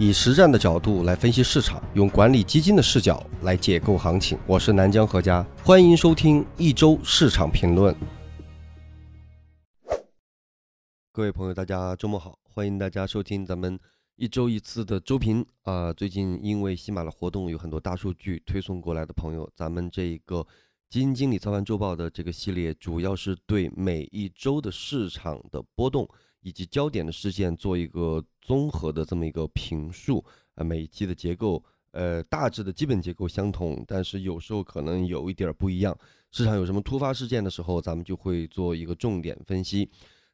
以实战的角度来分析市场，用管理基金的视角来解构行情。我是南江何家，欢迎收听一周市场评论。各位朋友，大家周末好，欢迎大家收听咱们一周一次的周评啊。最近因为喜马的活动，有很多大数据推送过来的朋友，咱们这一个基金经理操盘周报的这个系列，主要是对每一周的市场的波动。以及焦点的事件做一个综合的这么一个评述，啊，每一期的结构，呃，大致的基本结构相同，但是有时候可能有一点不一样。市场有什么突发事件的时候，咱们就会做一个重点分析。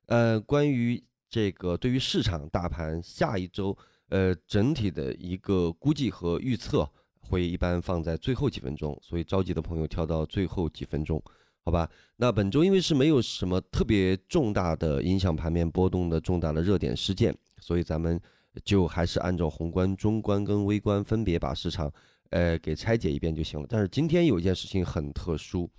呃，关于这个对于市场大盘下一周，呃，整体的一个估计和预测，会一般放在最后几分钟，所以着急的朋友跳到最后几分钟。好吧，那本周因为是没有什么特别重大的影响盘面波动的重大的热点事件，所以咱们就还是按照宏观、中观跟微观分别把市场呃给拆解一遍就行了。但是今天有一件事情很特殊，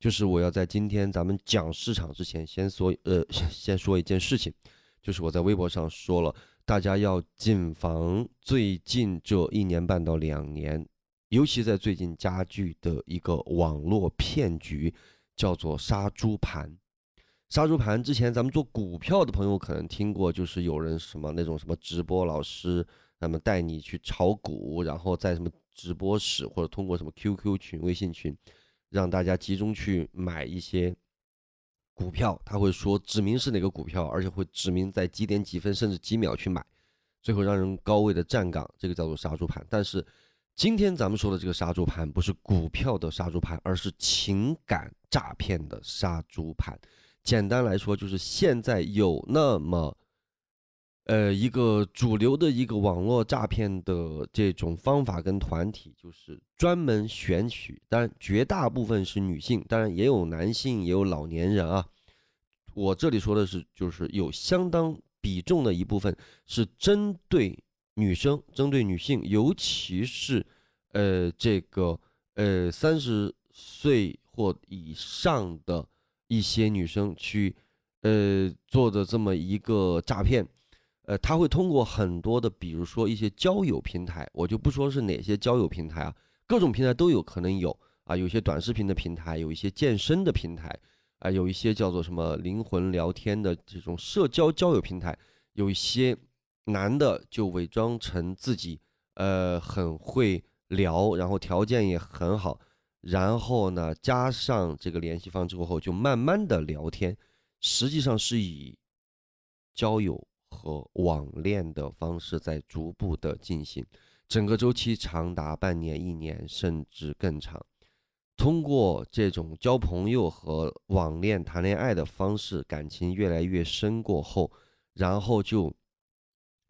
就是我要在今天咱们讲市场之前先说呃先说一件事情，就是我在微博上说了，大家要谨防最近这一年半到两年，尤其在最近加剧的一个网络骗局。叫做杀猪盘，杀猪盘之前咱们做股票的朋友可能听过，就是有人什么那种什么直播老师，那么带你去炒股，然后在什么直播室或者通过什么 QQ 群、微信群，让大家集中去买一些股票，他会说指明是哪个股票，而且会指明在几点几分甚至几秒去买，最后让人高位的站岗，这个叫做杀猪盘。但是今天咱们说的这个杀猪盘不是股票的杀猪盘，而是情感诈骗的杀猪盘。简单来说，就是现在有那么，呃，一个主流的一个网络诈骗的这种方法跟团体，就是专门选取，当然绝大部分是女性，当然也有男性，也有老年人啊。我这里说的是，就是有相当比重的一部分是针对。女生针对女性，尤其是，呃，这个呃三十岁或以上的一些女生去，呃做的这么一个诈骗，呃，他会通过很多的，比如说一些交友平台，我就不说是哪些交友平台啊，各种平台都有可能有啊，有些短视频的平台，有一些健身的平台，啊，有一些叫做什么灵魂聊天的这种社交交友平台，有一些。男的就伪装成自己，呃，很会聊，然后条件也很好，然后呢，加上这个联系方之后，就慢慢的聊天，实际上是以交友和网恋的方式在逐步的进行，整个周期长达半年、一年，甚至更长。通过这种交朋友和网恋、谈恋爱的方式，感情越来越深过后，然后就。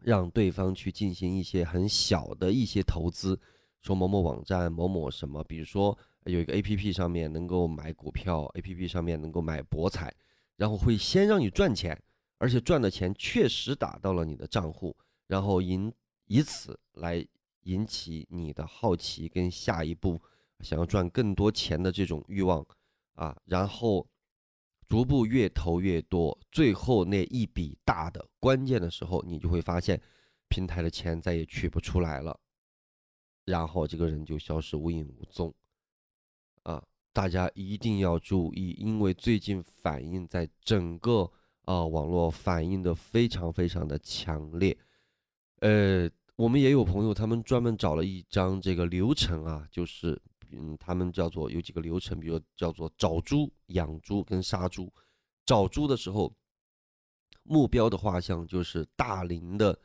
让对方去进行一些很小的一些投资，说某某网站某某什么，比如说有一个 A P P 上面能够买股票，A P P 上面能够买博彩，然后会先让你赚钱，而且赚的钱确实打到了你的账户，然后引以此来引起你的好奇跟下一步想要赚更多钱的这种欲望啊，然后。逐步越投越多，最后那一笔大的关键的时候，你就会发现平台的钱再也取不出来了，然后这个人就消失无影无踪。大家一定要注意，因为最近反应在整个啊网络反应的非常非常的强烈。呃，我们也有朋友，他们专门找了一张这个流程啊，就是。嗯，他们叫做有几个流程，比如叫做找猪、养猪跟杀猪。找猪的时候，目标的画像就是大龄的，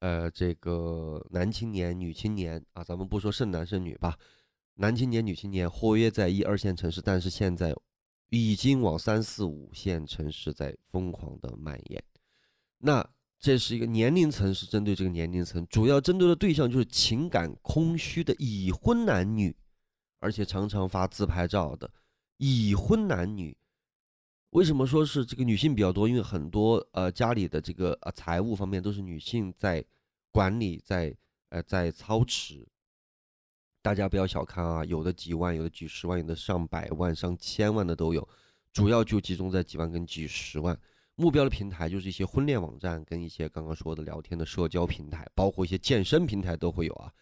呃，这个男青年、女青年啊，咱们不说剩男剩女吧，男青年、女青年活跃在一二线城市，但是现在已经往三四五线城市在疯狂的蔓延。那这是一个年龄层，是针对这个年龄层，主要针对的对象就是情感空虚的已婚男女。而且常常发自拍照的已婚男女，为什么说是这个女性比较多？因为很多呃家里的这个呃财务方面都是女性在管理，在呃在操持。大家不要小看啊，有的几万，有的几十万，有的上百万、上千万的都有，主要就集中在几万跟几十万。目标的平台就是一些婚恋网站跟一些刚刚说的聊天的社交平台，包括一些健身平台都会有啊。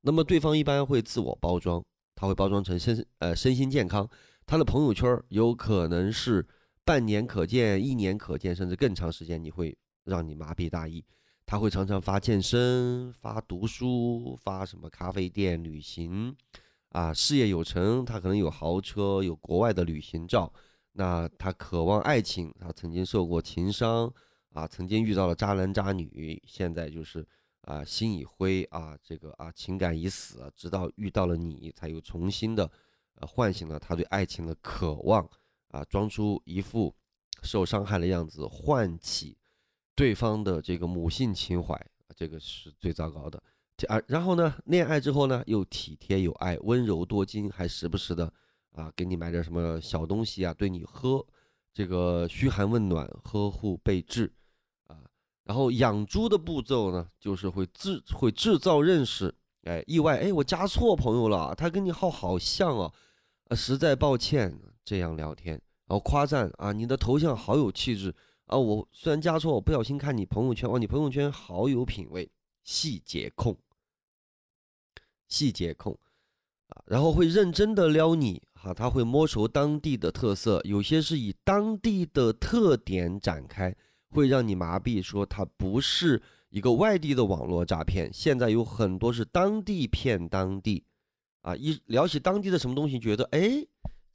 那么对方一般会自我包装，他会包装成身呃身心健康，他的朋友圈有可能是半年可见、一年可见，甚至更长时间，你会让你麻痹大意。他会常常发健身、发读书、发什么咖啡店、旅行。啊，事业有成，他可能有豪车、有国外的旅行照。那他渴望爱情，他曾经受过情伤。啊，曾经遇到了渣男渣女，现在就是啊心已灰啊，这个啊情感已死，直到遇到了你，才又重新的呃唤醒了他对爱情的渴望。啊，装出一副受伤害的样子，唤起对方的这个母性情怀，这个是最糟糕的啊。然后呢，恋爱之后呢，又体贴有爱，温柔多金，还时不时的。啊，给你买点什么小东西啊，对你呵，这个嘘寒问暖、呵护备至，啊，然后养猪的步骤呢，就是会制会制造认识，哎，意外，哎，我加错朋友了，他跟你号好像哦，啊，实在抱歉，这样聊天，然后夸赞啊，你的头像好有气质啊，我虽然加错，我不小心看你朋友圈，哇，你朋友圈好有品味，细节控，细节控。啊然后会认真的撩你，哈，他会摸熟当地的特色，有些是以当地的特点展开，会让你麻痹，说他不是一个外地的网络诈骗。现在有很多是当地骗当地，啊，一聊起当地的什么东西，觉得哎，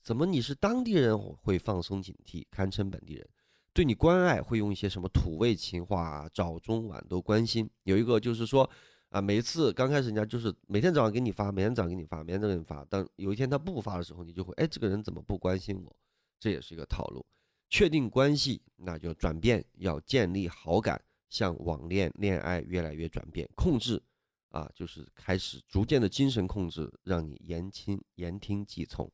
怎么你是当地人，会放松警惕，堪称本地人，对你关爱，会用一些什么土味情话，啊早中晚都关心。有一个就是说。啊，每次刚开始人家就是每天早上给你发，每天早上给你发，每天早上给你发。当有一天他不发的时候，你就会哎，这个人怎么不关心我？这也是一个套路。确定关系，那就转变，要建立好感，向网恋恋爱越来越转变。控制啊，就是开始逐渐的精神控制，让你言听言听计从。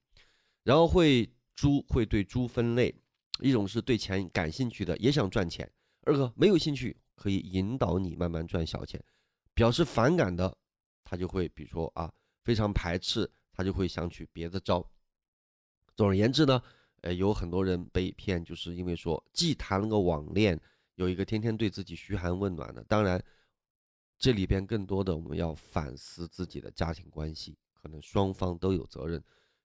然后会猪会对猪分类，一种是对钱感兴趣的，也想赚钱；二个没有兴趣，可以引导你慢慢赚小钱。表示反感的，他就会比如说啊，非常排斥，他就会想取别的招。总而言之呢，呃，有很多人被骗，就是因为说既谈了个网恋，有一个天天对自己嘘寒问暖的。当然，这里边更多的我们要反思自己的家庭关系，可能双方都有责任，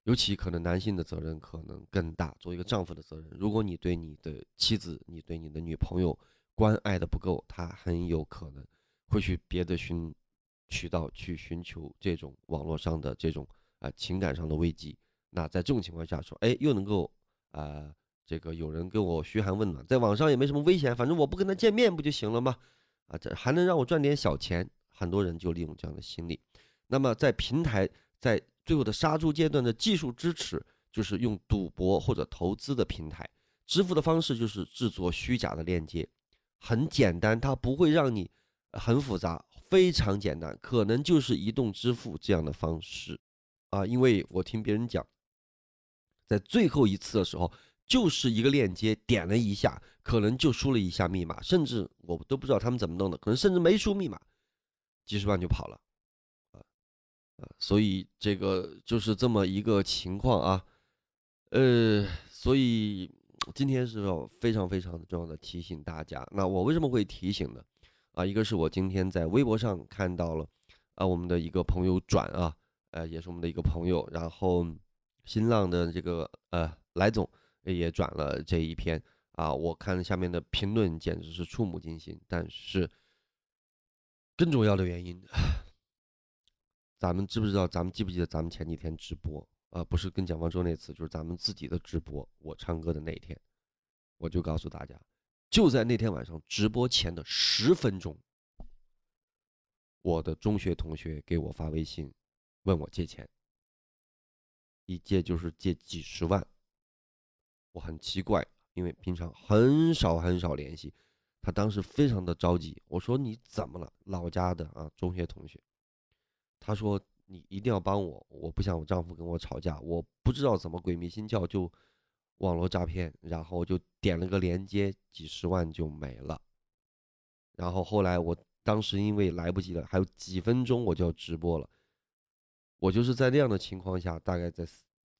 尤其可能男性的责任可能更大，作为一个丈夫的责任。如果你对你的妻子，你对你的女朋友关爱的不够，他很有可能。会去别的寻渠道去寻求这种网络上的这种啊情感上的慰藉，那在这种情况下说，哎，又能够啊这个有人跟我嘘寒问暖，在网上也没什么危险，反正我不跟他见面不就行了吗？啊，这还能让我赚点小钱，很多人就利用这样的心理。那么在平台在最后的杀猪阶段的技术支持，就是用赌博或者投资的平台支付的方式，就是制作虚假的链接，很简单，它不会让你。很复杂，非常简单，可能就是移动支付这样的方式啊。因为我听别人讲，在最后一次的时候，就是一个链接点了一下，可能就输了一下密码，甚至我都不知道他们怎么弄的，可能甚至没输密码，几十万就跑了啊！所以这个就是这么一个情况啊。呃，所以今天是要非常非常重要的提醒大家。那我为什么会提醒呢？啊，一个是我今天在微博上看到了，啊，我们的一个朋友转啊，呃，也是我们的一个朋友，然后新浪的这个呃来总也转了这一篇啊，我看下面的评论简直是触目惊心。但是更重要的原因，咱们知不知道？咱们记不记得咱们前几天直播啊？不是跟蒋方舟那次，就是咱们自己的直播，我唱歌的那一天，我就告诉大家。就在那天晚上直播前的十分钟，我的中学同学给我发微信，问我借钱，一借就是借几十万。我很奇怪，因为平常很少很少联系，他当时非常的着急。我说你怎么了？老家的啊，中学同学。他说你一定要帮我，我不想我丈夫跟我吵架，我不知道怎么鬼迷心窍就。网络诈骗，然后就点了个链接，几十万就没了。然后后来我当时因为来不及了，还有几分钟我就要直播了，我就是在那样的情况下，大概在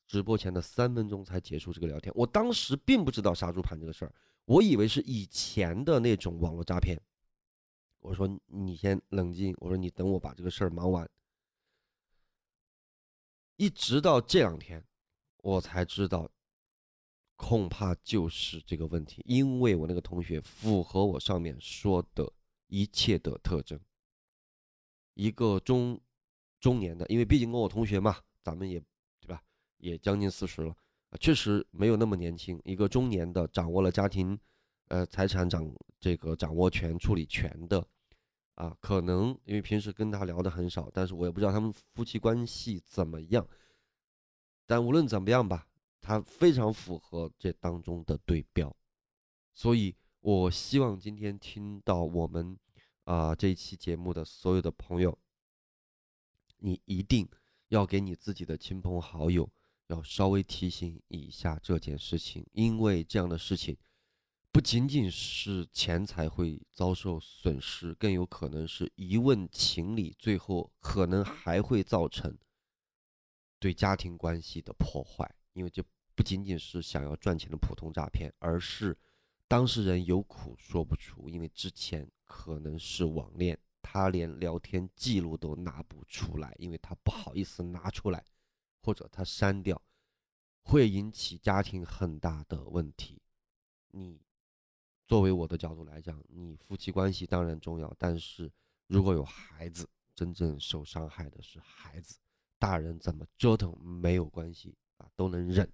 直播前的三分钟才结束这个聊天。我当时并不知道杀猪盘这个事儿，我以为是以前的那种网络诈骗。我说你先冷静，我说你等我把这个事儿忙完。一直到这两天，我才知道，恐怕就是这个问题，因为我那个同学符合我上面说的一切的特征，一个中中年的，因为毕竟跟我同学嘛，咱们也对吧，也将近四十了确实没有那么年轻，一个中年的，掌握了家庭，呃，财产掌这个掌握权、处理权的。啊，可能因为平时跟他聊的很少，但是我也不知道他们夫妻关系怎么样。但无论怎么样吧，他非常符合这当中的对标，所以我希望今天听到我们啊这一期节目的所有的朋友，你一定要给你自己的亲朋好友要稍微提醒一下这件事情，因为这样的事情。不仅仅是钱财会遭受损失，更有可能是一问情理，最后可能还会造成对家庭关系的破坏。因为这不仅仅是想要赚钱的普通诈骗，而是当事人有苦说不出，因为之前可能是网恋，他连聊天记录都拿不出来，因为他不好意思拿出来，或者他删掉，会引起家庭很大的问题。你。作为我的角度来讲，你夫妻关系当然重要，但是如果有孩子，真正受伤害的是孩子。大人怎么折腾没有关系啊，都能忍，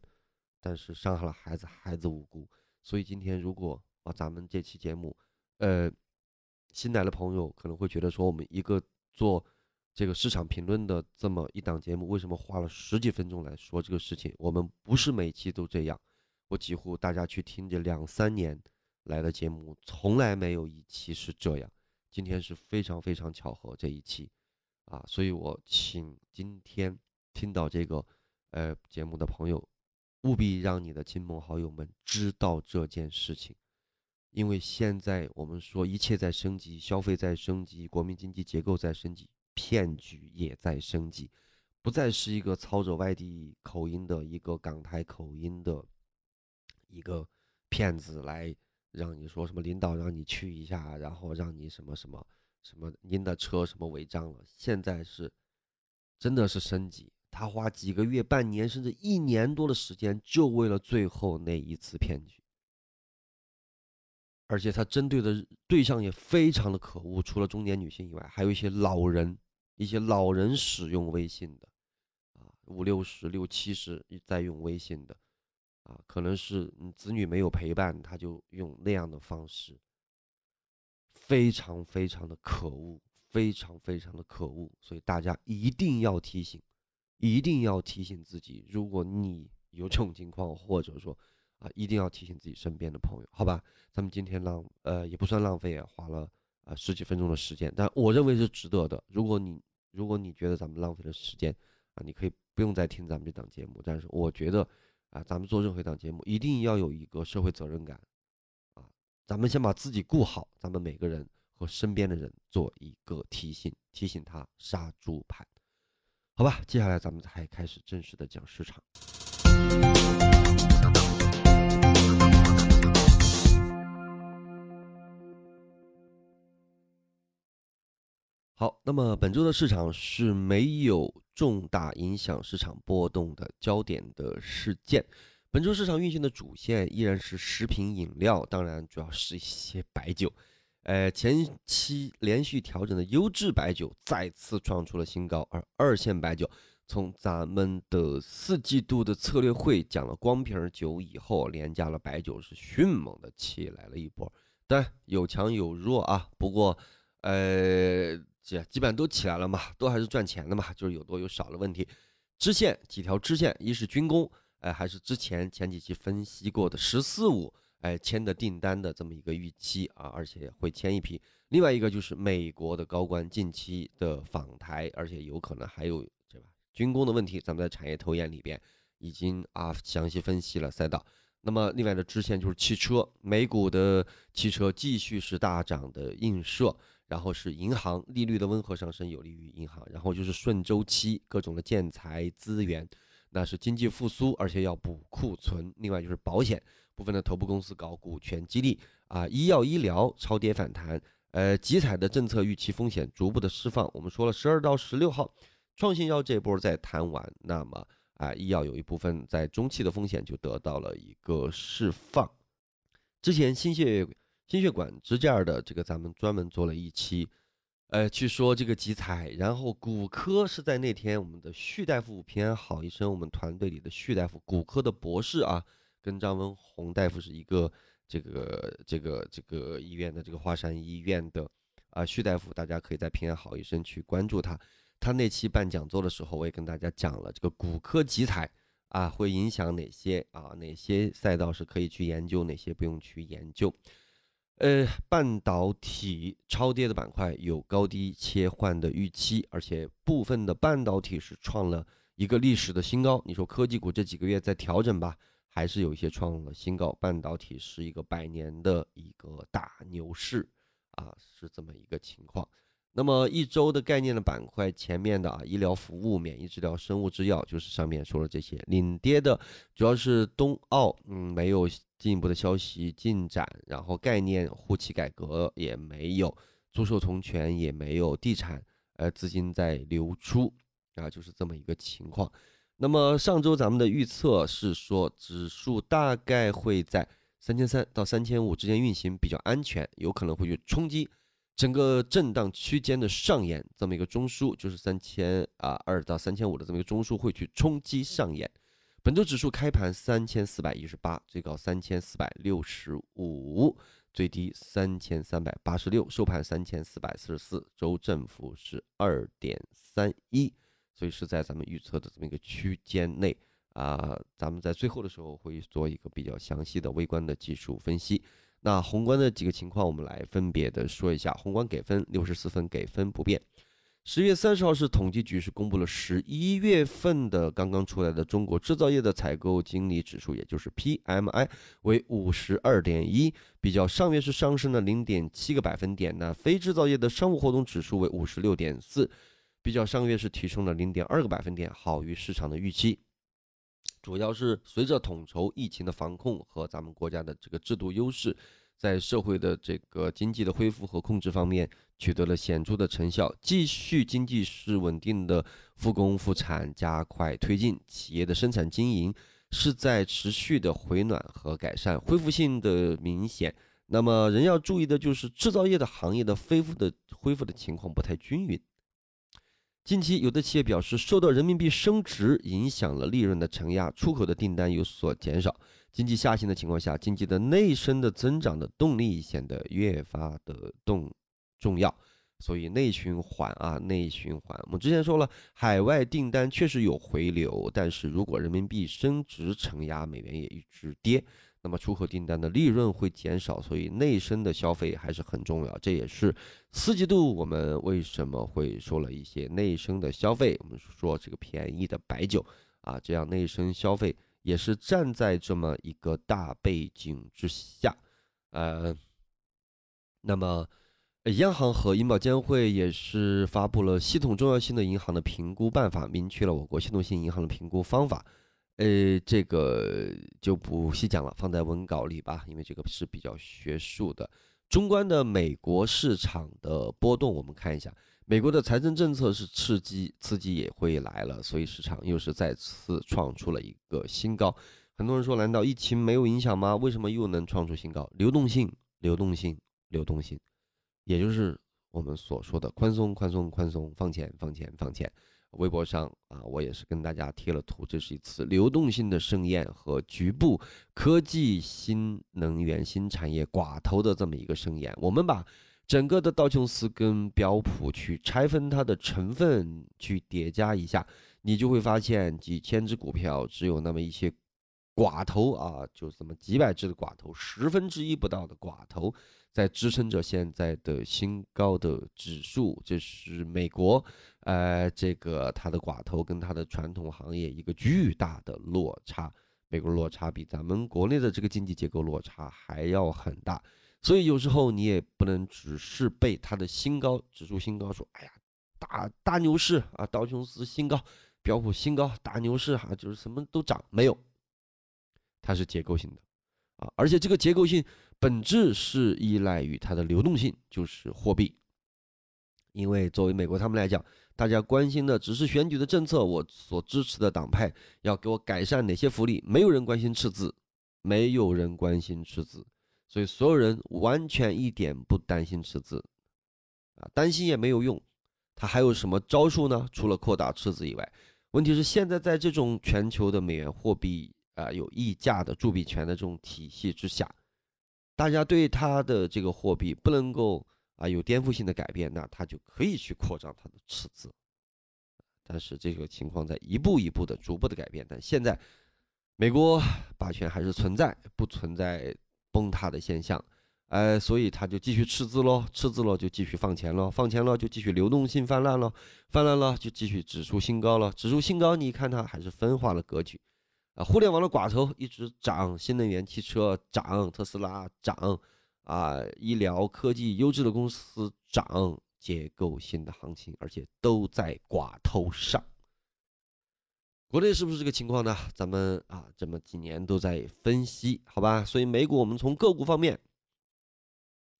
但是伤害了孩子，孩子无辜。所以今天如果啊，咱们这期节目，呃，新来的朋友可能会觉得说，我们一个做这个市场评论的这么一档节目，为什么花了十几分钟来说这个事情？我们不是每期都这样，我几乎大家去听这两三年。来的节目从来没有一期是这样，今天是非常非常巧合这一期，啊，所以我请今天听到这个呃节目的朋友，务必让你的亲朋好友们知道这件事情，因为现在我们说一切在升级，消费在升级，国民经济结构在升级，骗局也在升级，不再是一个操着外地口音的一个港台口音的一个骗子来。让你说什么领导让你去一下，然后让你什么什么什么您的车什么违章了？现在是真的是升级，他花几个月、半年甚至一年多的时间，就为了最后那一次骗局。而且他针对的对象也非常的可恶，除了中年女性以外，还有一些老人，一些老人使用微信的，啊，五六十、六七十在用微信的。啊，可能是你子女没有陪伴，他就用那样的方式，非常非常的可恶，非常非常的可恶。所以大家一定要提醒，一定要提醒自己，如果你有这种情况，或者说啊，一定要提醒自己身边的朋友，好吧？咱们今天浪呃也不算浪费啊，花了啊十几分钟的时间，但我认为是值得的。如果你如果你觉得咱们浪费了时间啊，你可以不用再听咱们这档节目，但是我觉得。啊，咱们做任何一档节目，一定要有一个社会责任感，啊，咱们先把自己顾好，咱们每个人和身边的人做一个提醒，提醒他杀猪盘，好吧？接下来咱们才开始正式的讲市场。好，那么本周的市场是没有重大影响市场波动的焦点的事件。本周市场运行的主线依然是食品饮料，当然主要是一些白酒。呃，前期连续调整的优质白酒再次创出了新高，而二线白酒从咱们的四季度的策略会讲了光瓶酒以后，廉价了白酒是迅猛的起来了一波。当然有强有弱啊，不过呃。基基本上都起来了嘛，都还是赚钱的嘛，就是有多有少的问题。支线几条支线，一是军工，哎，还是之前前几期分析过的“十四五”哎签的订单的这么一个预期啊，而且会签一批。另外一个就是美国的高官近期的访台，而且有可能还有对吧？军工的问题，咱们在产业投研里边已经啊详细分析了赛道。那么另外的支线就是汽车，美股的汽车继续是大涨的映射。然后是银行利率的温和上升，有利于银行。然后就是顺周期，各种的建材资源，那是经济复苏，而且要补库存。另外就是保险，部分的头部公司搞股权激励啊，医药医疗超跌反弹，呃，集采的政策预期风险逐步的释放。我们说了，十二到十六号，创新药这波在谈完，那么啊，医药有一部分在中期的风险就得到了一个释放。之前心血心血管支架的这个，咱们专门做了一期。呃，去说这个集采，然后骨科是在那天，我们的旭大夫平安好医生，我们团队里的旭大夫，骨科的博士啊，跟张文宏大夫是一个这个这个这个医院的这个华山医院的啊，旭大夫，大家可以在平安好医生去关注他。他那期办讲座的时候，我也跟大家讲了这个骨科集采啊，会影响哪些啊，哪些赛道是可以去研究，哪些不用去研究。呃，半导体超跌的板块有高低切换的预期，而且部分的半导体是创了一个历史的新高。你说科技股这几个月在调整吧，还是有一些创了新高。半导体是一个百年的一个大牛市啊，是这么一个情况。那么一周的概念的板块，前面的啊，医疗服务、免疫治疗、生物制药，就是上面说的这些。领跌的主要是冬奥，嗯，没有进一步的消息进展，然后概念护企改革也没有，租售同权也没有，地产呃资金在流出啊，就是这么一个情况。那么上周咱们的预测是说，指数大概会在三千三到三千五之间运行，比较安全，有可能会去冲击。整个震荡区间的上沿，这么一个中枢，就是三千啊二到三千五的这么一个中枢会去冲击上沿。本周指数开盘三千四百一十八，最高三千四百六十五，最低三千三百八十六，收盘三千四百四十四，周振幅是二点三一，所以是在咱们预测的这么一个区间内啊。咱们在最后的时候会做一个比较详细的微观的技术分析。那宏观的几个情况，我们来分别的说一下。宏观给分六十四分，给分不变。十月三十号是统计局是公布了十一月份的刚刚出来的中国制造业的采购经理指数，也就是 PMI 为五十二点一，比较上月是上升了零点七个百分点。那非制造业的商务活动指数为五十六点四，比较上月是提升了零点二个百分点，好于市场的预期。主要是随着统筹疫情的防控和咱们国家的这个制度优势，在社会的这个经济的恢复和控制方面取得了显著的成效，继续经济是稳定的复工复产加快推进，企业的生产经营是在持续的回暖和改善，恢复性的明显。那么人要注意的就是制造业的行业的恢复的恢复的情况不太均匀。近期，有的企业表示，受到人民币升值影响了利润的承压，出口的订单有所减少。经济下行的情况下，经济的内生的增长的动力显得越发的重重要。所以内循环啊，内循环。我们之前说了，海外订单确实有回流，但是如果人民币升值承压，美元也一直跌。那么出口订单的利润会减少，所以内生的消费还是很重要。这也是四季度我们为什么会说了一些内生的消费。我们说这个便宜的白酒啊，这样内生消费也是站在这么一个大背景之下。呃，那么央行和银保监会也是发布了系统重要性的银行的评估办法，明确了我国系统性银行的评估方法。呃，这个就不细讲了，放在文稿里吧，因为这个是比较学术的。中观的美国市场的波动，我们看一下，美国的财政政策是刺激，刺激也会来了，所以市场又是再次创出了一个新高。很多人说，难道疫情没有影响吗？为什么又能创出新高？流动性，流动性，流动性，也就是我们所说的宽松，宽松，宽松，放钱，放钱，放钱。微博上啊，我也是跟大家贴了图，这是一次流动性的盛宴和局部科技、新能源、新产业寡头的这么一个盛宴。我们把整个的道琼斯跟标普去拆分它的成分，去叠加一下，你就会发现几千只股票只有那么一些寡头啊，就这么几百只的寡头，十分之一不到的寡头。在支撑着现在的新高的指数，这是美国，呃，这个它的寡头跟它的传统行业一个巨大的落差，美国落差比咱们国内的这个经济结构落差还要很大，所以有时候你也不能只是被它的新高指数新高说，哎呀，大大牛市啊，道琼斯新高，标普新高，大牛市哈，就是什么都涨，没有，它是结构性的。啊，而且这个结构性本质是依赖于它的流动性，就是货币。因为作为美国他们来讲，大家关心的只是选举的政策，我所支持的党派要给我改善哪些福利，没有人关心赤字，没有人关心赤字，所以所有人完全一点不担心赤字，啊，担心也没有用，他还有什么招数呢？除了扩大赤字以外，问题是现在在这种全球的美元货币啊有溢价的铸币权的这种体系之下，大家对他的这个货币不能够。啊，有颠覆性的改变，那他就可以去扩张他的赤字，但是这个情况在一步一步的、逐步的改变。但现在，美国霸权还是存在，不存在崩塌的现象，呃，所以他就继续赤字喽，赤字了就继续放钱喽，放钱了就继续流动性泛滥喽，泛滥了就继续指数新高了，指数新高，你看它还是分化了格局，啊，互联网的寡头一直涨，新能源汽车涨，特斯拉涨。啊，医疗科技优质的公司涨，结构性的行情，而且都在寡头上。国内是不是这个情况呢？咱们啊，这么几年都在分析，好吧？所以美股，我们从个股方面，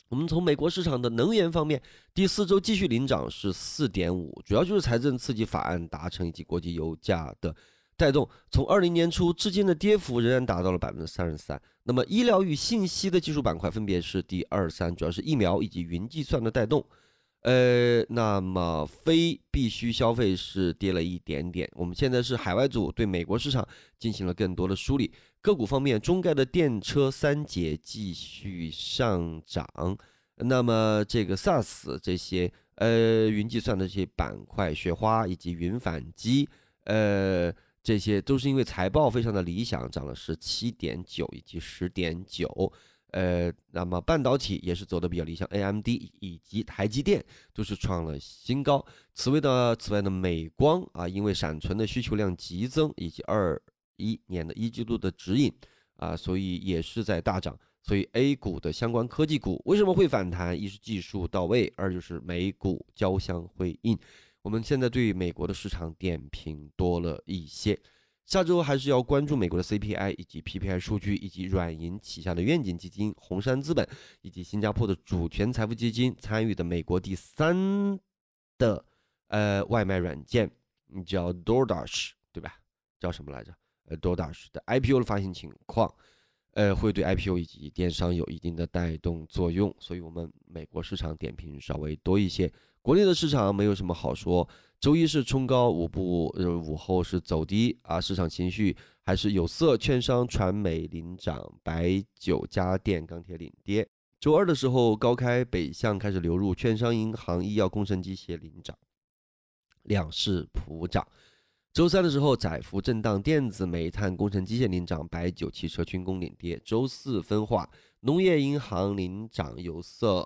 我们从美国市场的能源方面，第四周继续领涨是四点五，主要就是财政刺激法案达成以及国际油价的。带动从二零年初至今的跌幅仍然达到了百分之三十三。那么医疗与信息的技术板块分别是第二三，主要是疫苗以及云计算的带动。呃，那么非必需消费是跌了一点点。我们现在是海外组对美国市场进行了更多的梳理。个股方面，中概的电车三节继续上涨。那么这个 SaaS 这些呃云计算的这些板块，雪花以及云反击，呃。这些都是因为财报非常的理想，涨了十七点九以及十点九，呃，那么半导体也是走的比较理想，AMD 以及台积电都是创了新高。此外的此外的美光啊，因为闪存的需求量急增以及二一年的一季度的指引啊，所以也是在大涨。所以 A 股的相关科技股为什么会反弹？一是技术到位，二就是美股交相辉映。我们现在对美国的市场点评多了一些，下周还是要关注美国的 CPI 以及 PPI 数据，以及软银旗下的愿景基金、红杉资本以及新加坡的主权财富基金参与的美国第三的呃外卖软件，叫 DoorDash 对吧？叫什么来着？呃，DoorDash 的 IPO 的发行情况，呃，会对 IPO 以及电商有一定的带动作用，所以我们美国市场点评稍微多一些。国内的市场没有什么好说，周一是冲高，午不呃午后是走低啊，市场情绪还是有色、券商、传媒领涨，白酒、家电、钢铁领跌。周二的时候高开，北向开始流入，券商、银行、医药、工程机械领涨，两市普涨。周三的时候窄幅震荡，电子、煤炭、工程机械领涨，白酒、汽车、军工领跌。周四分化，农业、银行领涨，有色。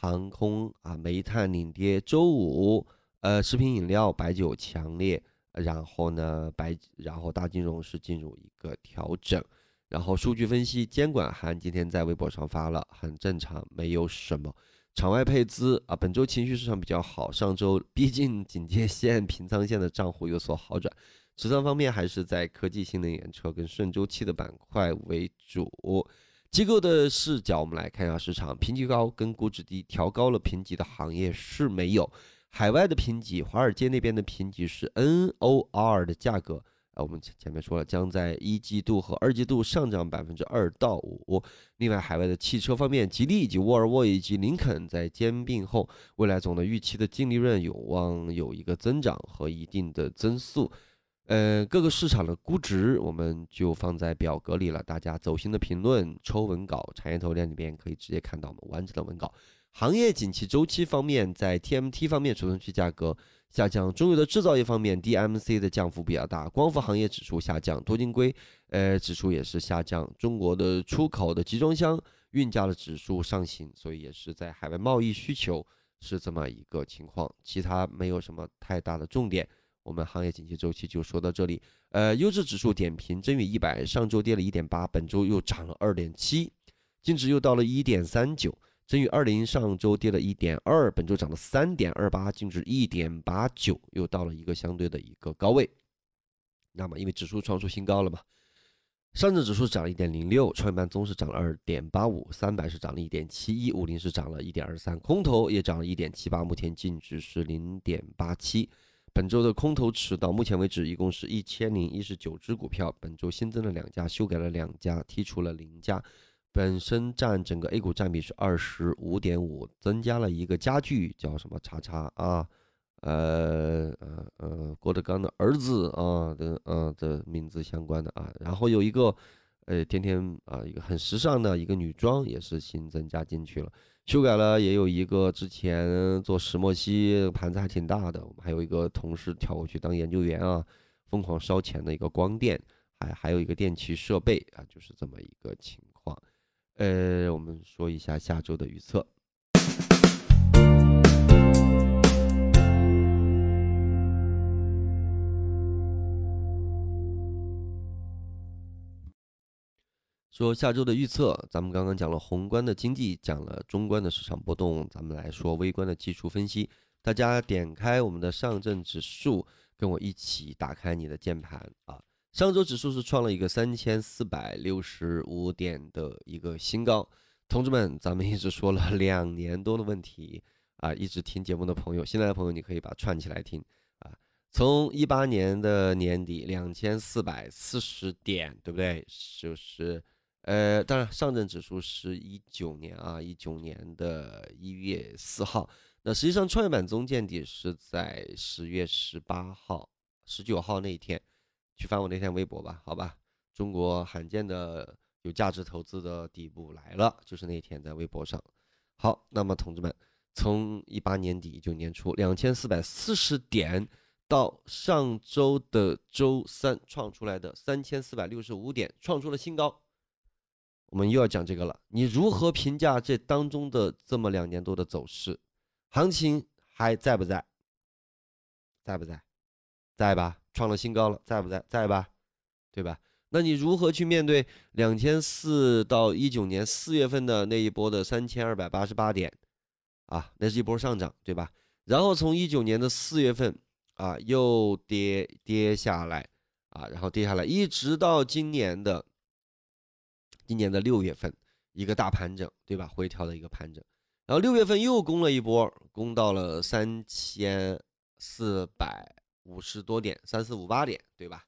航空啊，煤炭领跌。周五，呃，食品饮料、白酒强烈。然后呢，白，然后大金融是进入一个调整。然后数据分析，监管函今天在微博上发了，很正常，没有什么。场外配资啊，本周情绪市场比较好。上周逼近警戒线、平仓线的账户有所好转。持仓方面还是在科技、新能源车跟顺周期的板块为主。机构的视角，我们来看一下市场评级高跟估值低，调高了评级的行业是没有。海外的评级，华尔街那边的评级是 NOR 的价格啊，我们前面说了，将在一季度和二季度上涨百分之二到五。另外，海外的汽车方面，吉利以及沃尔沃以及林肯在兼并后，未来总的预期的净利润有望有一个增长和一定的增速。呃，各个市场的估值我们就放在表格里了，大家走心的评论、抽文稿、产业头链里边可以直接看到我们完整的文稿。行业景气周期方面，在 TMT 方面，储存区价格下降；中游的制造业方面，DMC 的降幅比较大；光伏行业指数下降，多晶硅呃指数也是下降。中国的出口的集装箱运价的指数上行，所以也是在海外贸易需求是这么一个情况，其他没有什么太大的重点。我们行业景气周期就说到这里。呃，优质指数点评，真宇一百上周跌了一点八，本周又涨了二点七，净值又到了一点三九。真宇二零上周跌了一点二，本周涨了三点二八，净值一点八九，又到了一个相对的一个高位。那么因为指数创出新高了嘛，上证指数涨了一点零六，创业板综指涨了二点八五，三百是涨了一点七一，五零是涨了一点二三，空头也涨了一点七八，目前净值是零点八七。本周的空头池到目前为止一共是一千零一十九只股票，本周新增了两家，修改了两家，剔除了零家，本身占整个 A 股占比是二十五点五，增加了一个家具叫什么叉叉啊，呃呃呃郭德纲的儿子啊的啊的名字相关的啊，然后有一个呃天天啊一个很时尚的一个女装也是新增加进去了。修改了，也有一个之前做石墨烯盘子还挺大的，我们还有一个同事跳过去当研究员啊，疯狂烧钱的一个光电，还还有一个电气设备啊，就是这么一个情况。呃，我们说一下下周的预测。说下周的预测，咱们刚刚讲了宏观的经济，讲了中观的市场波动，咱们来说微观的技术分析。大家点开我们的上证指数，跟我一起打开你的键盘啊。上周指数是创了一个三千四百六十五点的一个新高。同志们，咱们一直说了两年多的问题啊，一直听节目的朋友，新来的朋友你可以把串起来听啊。从一八年的年底两千四百四十点，对不对？就是。呃，当然，上证指数是一九年啊，一九年的一月四号。那实际上，创业板中见底是在十月十八号、十九号那一天。去翻我那天微博吧，好吧。中国罕见的有价值投资的底部来了，就是那天在微博上。好，那么同志们，从一八年底一九年初两千四百四十点，到上周的周三创出来的三千四百六十五点，创出了新高。我们又要讲这个了，你如何评价这当中的这么两年多的走势？行情还在不在？在不在？在吧？创了新高了，在不在？在吧？对吧？那你如何去面对两千四到一九年四月份的那一波的三千二百八十八点啊？那是一波上涨，对吧？然后从一九年的四月份啊，又跌跌下来啊，然后跌下来，一直到今年的。今年的六月份，一个大盘整，对吧？回调的一个盘整，然后六月份又攻了一波，攻到了三千四百五十多点，三四五八点，对吧？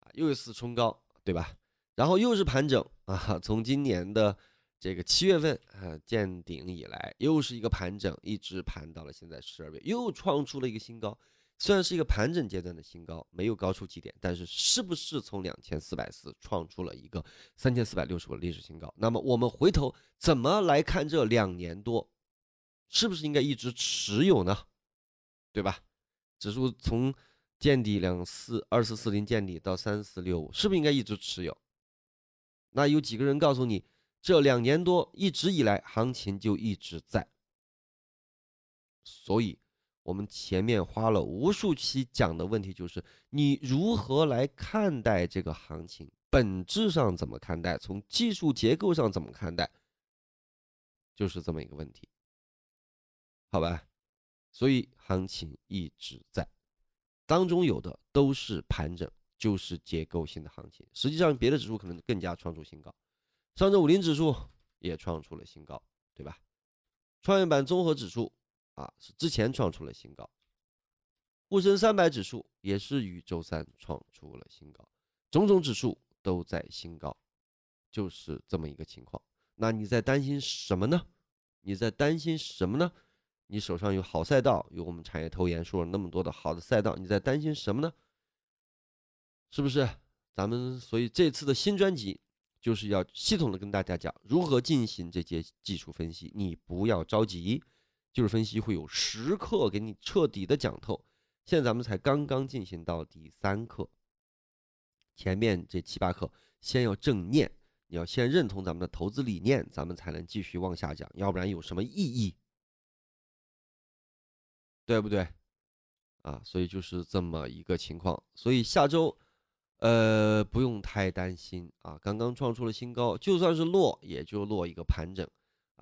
啊，又一次冲高，对吧？然后又是盘整啊，从今年的这个七月份啊见顶以来，又是一个盘整，一直盘到了现在十二月，又创出了一个新高。虽然是一个盘整阶段的新高，没有高出几点，但是是不是从两千四百四创出了一个三千四百六十五的历史新高？那么我们回头怎么来看这两年多，是不是应该一直持有呢？对吧？指数从见底两四二四四零见底到三四六五，是不是应该一直持有？那有几个人告诉你，这两年多一直以来行情就一直在，所以。我们前面花了无数期讲的问题，就是你如何来看待这个行情，本质上怎么看待，从技术结构上怎么看待，就是这么一个问题，好吧？所以行情一直在，当中有的都是盘整，就是结构性的行情。实际上，别的指数可能更加创出新高，上证五零指数也创出了新高，对吧？创业板综合指数。啊，是之前创出了新高，沪深三百指数也是于周三创出了新高，种种指数都在新高，就是这么一个情况。那你在担心什么呢？你在担心什么呢？你手上有好赛道，有我们产业投研说了那么多的好的赛道，你在担心什么呢？是不是？咱们所以这次的新专辑就是要系统的跟大家讲如何进行这些技术分析，你不要着急。技术分析会有十课给你彻底的讲透，现在咱们才刚刚进行到第三课，前面这七八课先要正念，你要先认同咱们的投资理念，咱们才能继续往下讲，要不然有什么意义？对不对？啊，所以就是这么一个情况，所以下周，呃，不用太担心啊，刚刚创出了新高，就算是落，也就落一个盘整。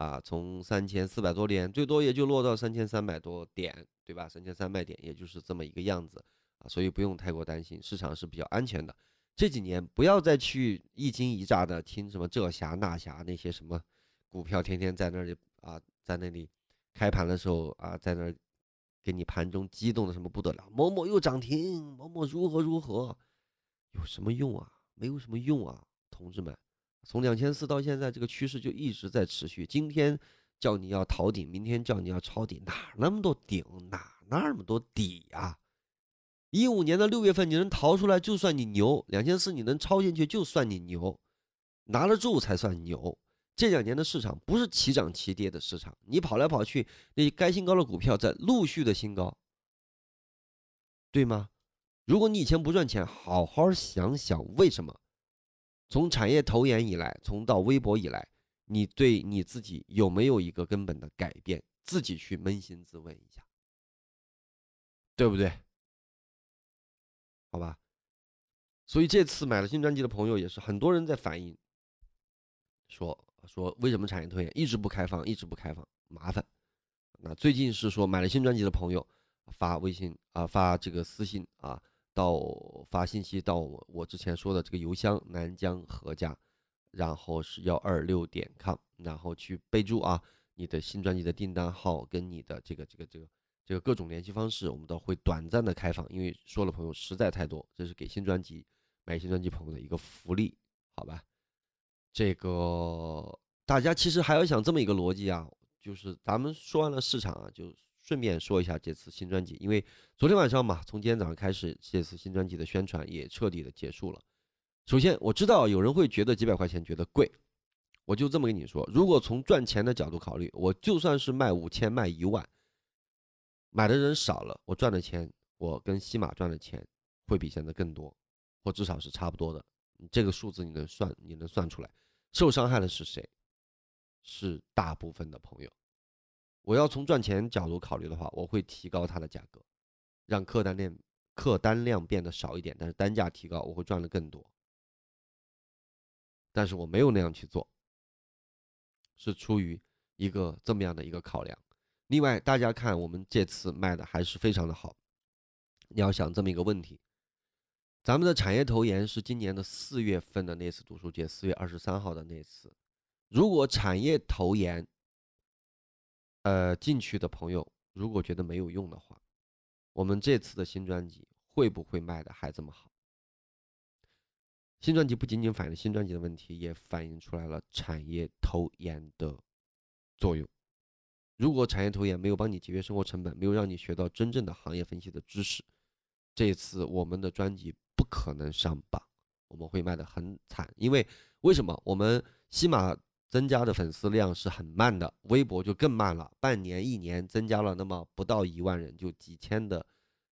啊，从三千四百多点，最多也就落到三千三百多点，对吧？三千三百点，也就是这么一个样子啊，所以不用太过担心，市场是比较安全的。这几年不要再去一惊一乍的听什么这侠那侠那些什么股票，天天在那里啊，在那里开盘的时候啊，在那给你盘中激动的什么不得了，某某又涨停，某某如何如何，有什么用啊？没有什么用啊，同志们，从两千四到现在，这个趋势就一直在持续。今天叫你要逃顶，明天叫你要抄底，哪那么多顶，哪那么多底呀？一五年的六月份你能逃出来就算你牛，两千四你能抄进去就算你牛，拿得住才算牛。这两年的市场不是齐涨齐跌的市场，你跑来跑去，那些该新高的股票在陆续的新高，对吗？如果你以前不赚钱，好好想想为什么？从产业投研以来，从到微博以来，你对你自己有没有一个根本的改变？自己去扪心自问一下，对不对？好吧。所以这次买了新专辑的朋友也是很多人在反映，说说为什么产业投研一直不开放，一直不开放，麻烦。那最近是说买了新专辑的朋友发微信啊，发这个私信啊。到发信息到我我之前说的这个邮箱南疆何家，然后是幺二六点 com，然后去备注啊你的新专辑的订单号跟你的这个这个这个这个各种联系方式，我们都会短暂的开放，因为说了朋友实在太多，这是给新专辑买新专辑朋友的一个福利，好吧？这个大家其实还要想这么一个逻辑啊，就是咱们说完了市场啊，就。顺便说一下这次新专辑，因为昨天晚上嘛，从今天早上开始，这次新专辑的宣传也彻底的结束了。首先，我知道有人会觉得几百块钱觉得贵，我就这么跟你说，如果从赚钱的角度考虑，我就算是卖五千、卖一万，买的人少了，我赚的钱，我跟西马赚的钱会比现在更多，或至少是差不多的。这个数字你能算，你能算出来，受伤害的是谁？是大部分的朋友。我要从赚钱角度考虑的话，我会提高它的价格，让客单量客单量变得少一点，但是单价提高，我会赚的更多。但是我没有那样去做，是出于一个这么样的一个考量。另外，大家看我们这次卖的还是非常的好。你要想这么一个问题，咱们的产业投研是今年的四月份的那次读书节，四月二十三号的那次，如果产业投研。呃，进去的朋友如果觉得没有用的话，我们这次的新专辑会不会卖的还这么好？新专辑不仅仅反映新专辑的问题，也反映出来了产业投研的作用。如果产业投研没有帮你节约生活成本，没有让你学到真正的行业分析的知识，这次我们的专辑不可能上榜，我们会卖的很惨。因为为什么？我们西马。增加的粉丝量是很慢的，微博就更慢了，半年一年增加了那么不到一万人，就几千的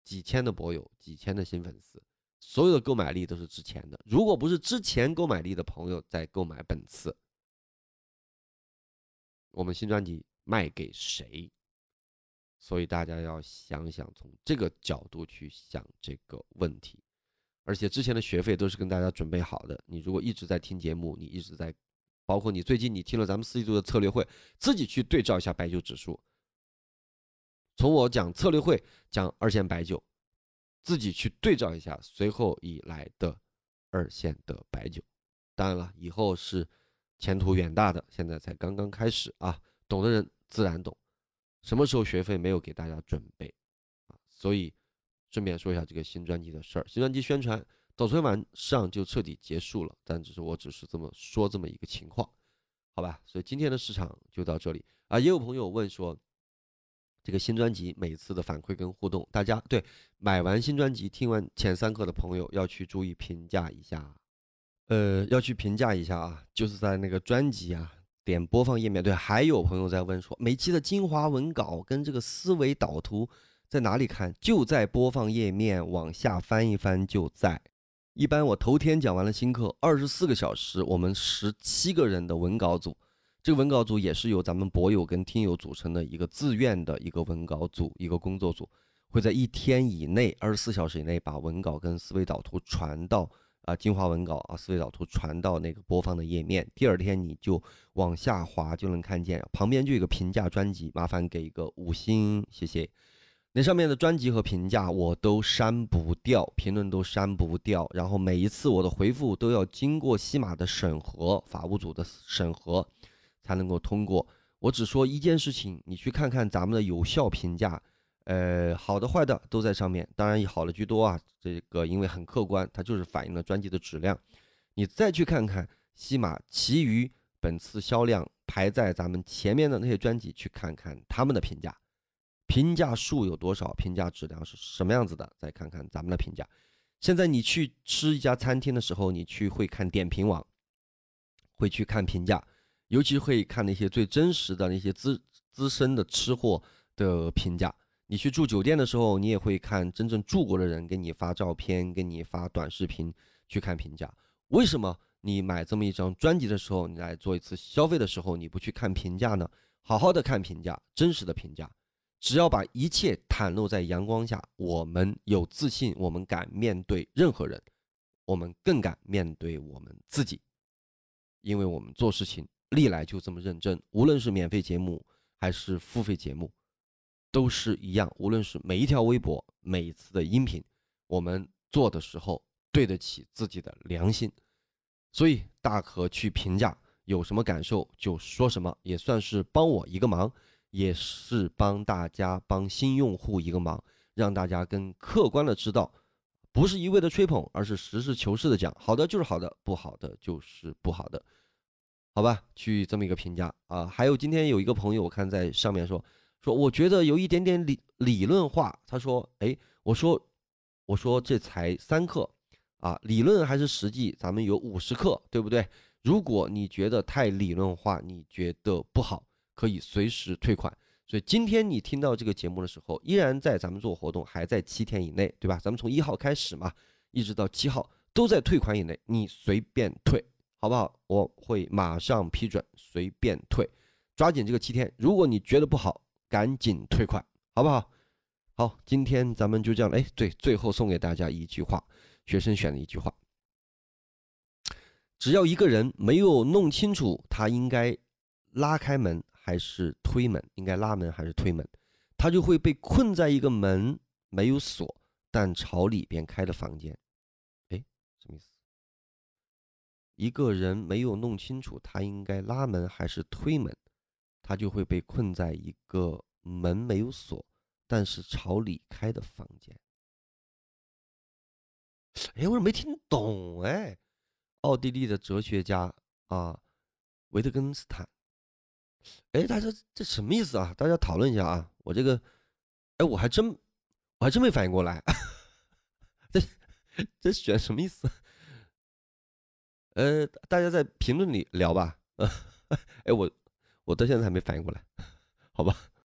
几千的博友，几千的新粉丝，所有的购买力都是之前的，如果不是之前购买力的朋友在购买本次，我们新专辑卖给谁？所以大家要想想从这个角度去想这个问题，而且之前的学费都是跟大家准备好的，你如果一直在听节目，你一直在。包括你最近你听了咱们四季度的策略会，自己去对照一下白酒指数。从我讲策略会讲二线白酒，自己去对照一下随后以来的二线的白酒。当然了，以后是前途远大的，现在才刚刚开始啊！懂的人自然懂。什么时候学费没有给大家准备啊？所以顺便说一下这个新专辑的事儿，新专辑宣传。早春晚上就彻底结束了，但只是我只是这么说这么一个情况，好吧？所以今天的市场就到这里啊。也有朋友问说，这个新专辑每次的反馈跟互动，大家对买完新专辑听完前三课的朋友要去注意评价一下，呃，要去评价一下啊，就是在那个专辑啊点播放页面。对，还有朋友在问说，每期的精华文稿跟这个思维导图在哪里看？就在播放页面往下翻一翻就在。一般我头天讲完了新课，二十四个小时，我们十七个人的文稿组，这个文稿组也是由咱们博友跟听友组成的一个自愿的一个文稿组，一个工作组，会在一天以内，二十四小时以内把文稿跟思维导图传到啊精华文稿啊思维导图传到那个播放的页面，第二天你就往下滑就能看见，旁边就有个评价专辑，麻烦给一个五星，谢谢。那上面的专辑和评价我都删不掉，评论都删不掉，然后每一次我的回复都要经过西马的审核，法务组的审核才能够通过。我只说一件事情，你去看看咱们的有效评价，呃，好的坏的都在上面，当然以好的居多啊。这个因为很客观，它就是反映了专辑的质量。你再去看看西马其余本次销量排在咱们前面的那些专辑，去看看他们的评价。评价数有多少？评价质量是什么样子的？再看看咱们的评价。现在你去吃一家餐厅的时候，你去会看点评网，会去看评价，尤其会看那些最真实的那些资资深的吃货的评价。你去住酒店的时候，你也会看真正住过的人给你发照片，给你发短视频去看评价。为什么你买这么一张专辑的时候，你来做一次消费的时候，你不去看评价呢？好好的看评价，真实的评价。只要把一切袒露在阳光下，我们有自信，我们敢面对任何人，我们更敢面对我们自己，因为我们做事情历来就这么认真。无论是免费节目还是付费节目，都是一样。无论是每一条微博、每一次的音频，我们做的时候对得起自己的良心，所以大可去评价，有什么感受就说什么，也算是帮我一个忙。也是帮大家帮新用户一个忙，让大家更客观的知道，不是一味的吹捧，而是实事求是的讲，好的就是好的，不好的就是不好的，好吧？去这么一个评价啊。还有今天有一个朋友，我看在上面说说，我觉得有一点点理理论化。他说，哎，我说我说这才三课啊，理论还是实际？咱们有五十课，对不对？如果你觉得太理论化，你觉得不好。可以随时退款，所以今天你听到这个节目的时候，依然在咱们做活动，还在七天以内，对吧？咱们从一号开始嘛，一直到七号都在退款以内，你随便退，好不好？我会马上批准，随便退，抓紧这个七天。如果你觉得不好，赶紧退款，好不好？好，今天咱们就这样，哎，对，最后送给大家一句话，学生选的一句话：只要一个人没有弄清楚，他应该拉开门。还是推门，应该拉门还是推门，他就会被困在一个门没有锁但朝里边开的房间。哎，什么意思？一个人没有弄清楚他应该拉门还是推门，他就会被困在一个门没有锁但是朝里开的房间。哎，我怎么没听懂？哎，奥地利的哲学家啊，维特根斯坦。哎，大家这什么意思啊？大家讨论一下啊！我这个，哎，我还真我还真没反应过来，这这选什么意思？呃，大家在评论里聊吧。呃，哎，我我到现在还没反应过来，好吧。